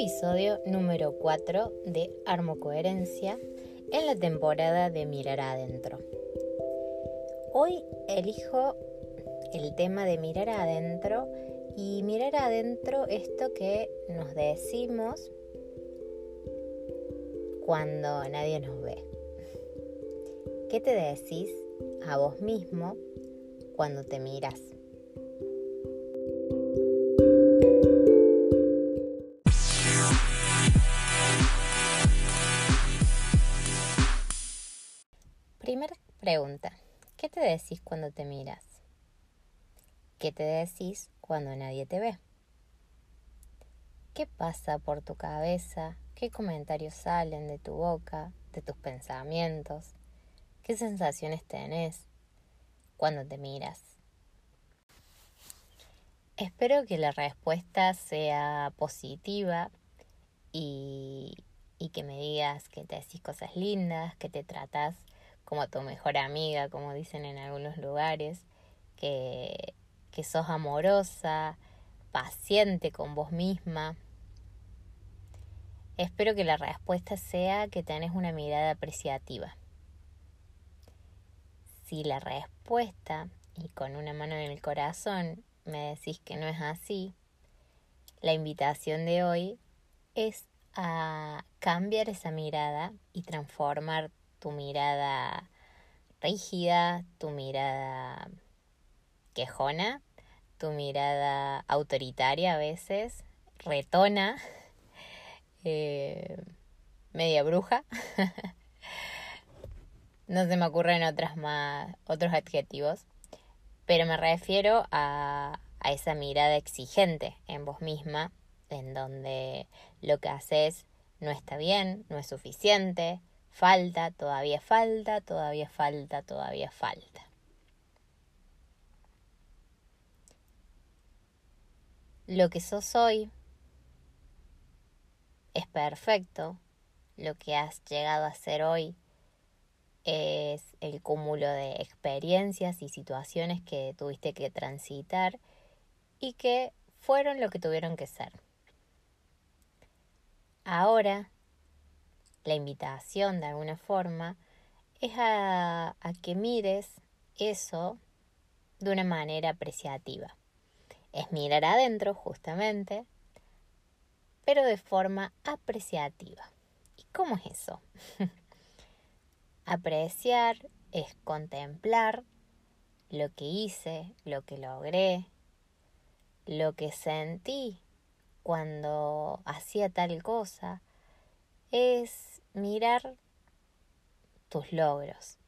episodio número 4 de Armocoherencia en la temporada de Mirar Adentro. Hoy elijo el tema de mirar adentro y mirar adentro esto que nos decimos cuando nadie nos ve. ¿Qué te decís a vos mismo cuando te miras? Pregunta. ¿Qué te decís cuando te miras? ¿Qué te decís cuando nadie te ve? ¿Qué pasa por tu cabeza? ¿Qué comentarios salen de tu boca, de tus pensamientos? ¿Qué sensaciones tenés cuando te miras? Espero que la respuesta sea positiva y, y que me digas que te decís cosas lindas, que te tratas como tu mejor amiga, como dicen en algunos lugares, que, que sos amorosa, paciente con vos misma. Espero que la respuesta sea que tenés una mirada apreciativa. Si la respuesta, y con una mano en el corazón, me decís que no es así, la invitación de hoy es a cambiar esa mirada y transformar tu mirada rígida, tu mirada quejona, tu mirada autoritaria a veces, retona, eh, media bruja. no se me ocurren otras más, otros adjetivos, pero me refiero a, a esa mirada exigente en vos misma, en donde lo que haces no está bien, no es suficiente, Falta, todavía falta, todavía falta, todavía falta. Lo que sos hoy es perfecto. Lo que has llegado a ser hoy es el cúmulo de experiencias y situaciones que tuviste que transitar y que fueron lo que tuvieron que ser. Ahora la invitación de alguna forma es a, que mires eso de una manera apreciativa. Es mirar adentro justamente, pero de forma apreciativa. ¿Y cómo es eso? Apreciar es contemplar lo que hice, lo que logré, lo que sentí cuando hacía tal cosa, es mirar tus logros.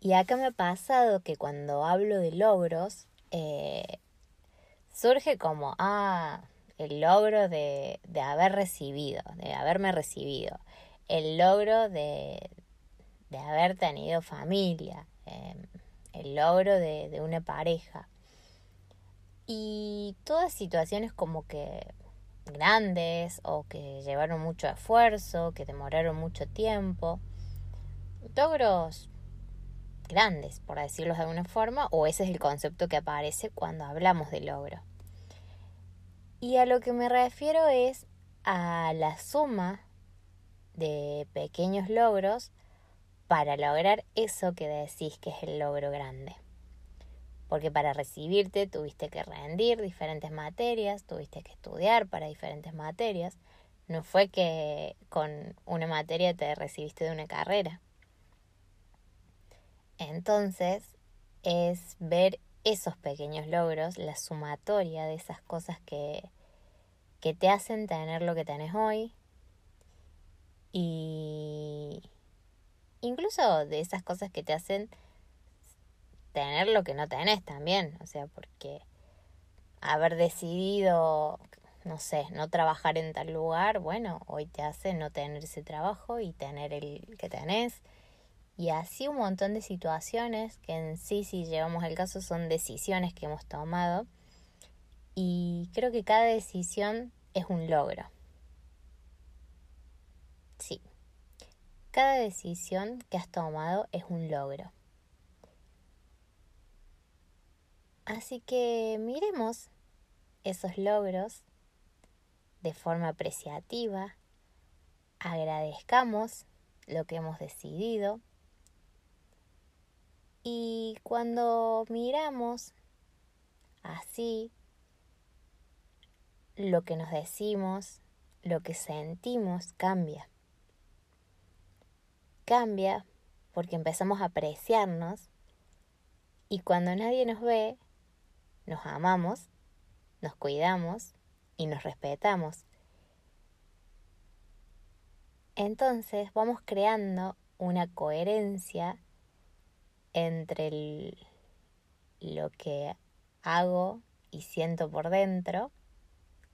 Y acá me ha pasado que cuando hablo de logros, eh, surge como, ah, el logro de, de, haber recibido, de haberme recibido, el logro de, de haber tenido familia, em, el logro de, de una pareja. Y todas situaciones como que grandes o que llevaron mucho esfuerzo, que demoraron mucho tiempo. Logros grandes, por decirlo de alguna forma, o ese es el concepto que aparece cuando hablamos de logro. Y a lo que me refiero es a la suma de pequeños logros para lograr eso que decís que es el logro grande porque para recibirte tuviste que rendir diferentes materias, tuviste que estudiar para diferentes materias. No fue que con una materia te recibiste de una carrera. Entonces es ver esos pequeños logros, la sumatoria de esas cosas que, que te hacen tener lo que tenés hoy y incluso de esas cosas que te hacen tener lo que no tenés también, o sea, porque haber decidido, no sé, no trabajar en tal lugar, bueno, hoy te hace no tener ese trabajo y tener el que tenés. Y así un montón de situaciones que en sí, si llevamos el caso, son decisiones que hemos tomado. Y creo que cada decisión es un logro. Sí. Cada decisión que has tomado es un logro. Así que miremos esos logros de forma apreciativa, agradezcamos lo que hemos decidido y cuando miramos así lo que nos decimos, lo que sentimos cambia. Cambia porque empezamos a apreciarnos y cuando nadie nos ve, nos amamos, nos cuidamos y nos respetamos. Entonces vamos creando una coherencia entre lo que hago y siento por dentro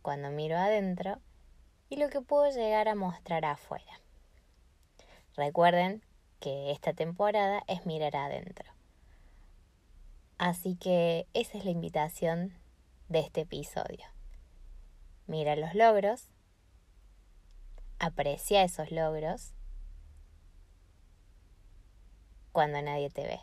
cuando miro adentro y lo que puedo llegar a mostrar afuera. Recuerden que esta temporada es mirar adentro. Así que esa es la invitación de este episodio. Mira los logros, aprecia esos logros cuando nadie te ve.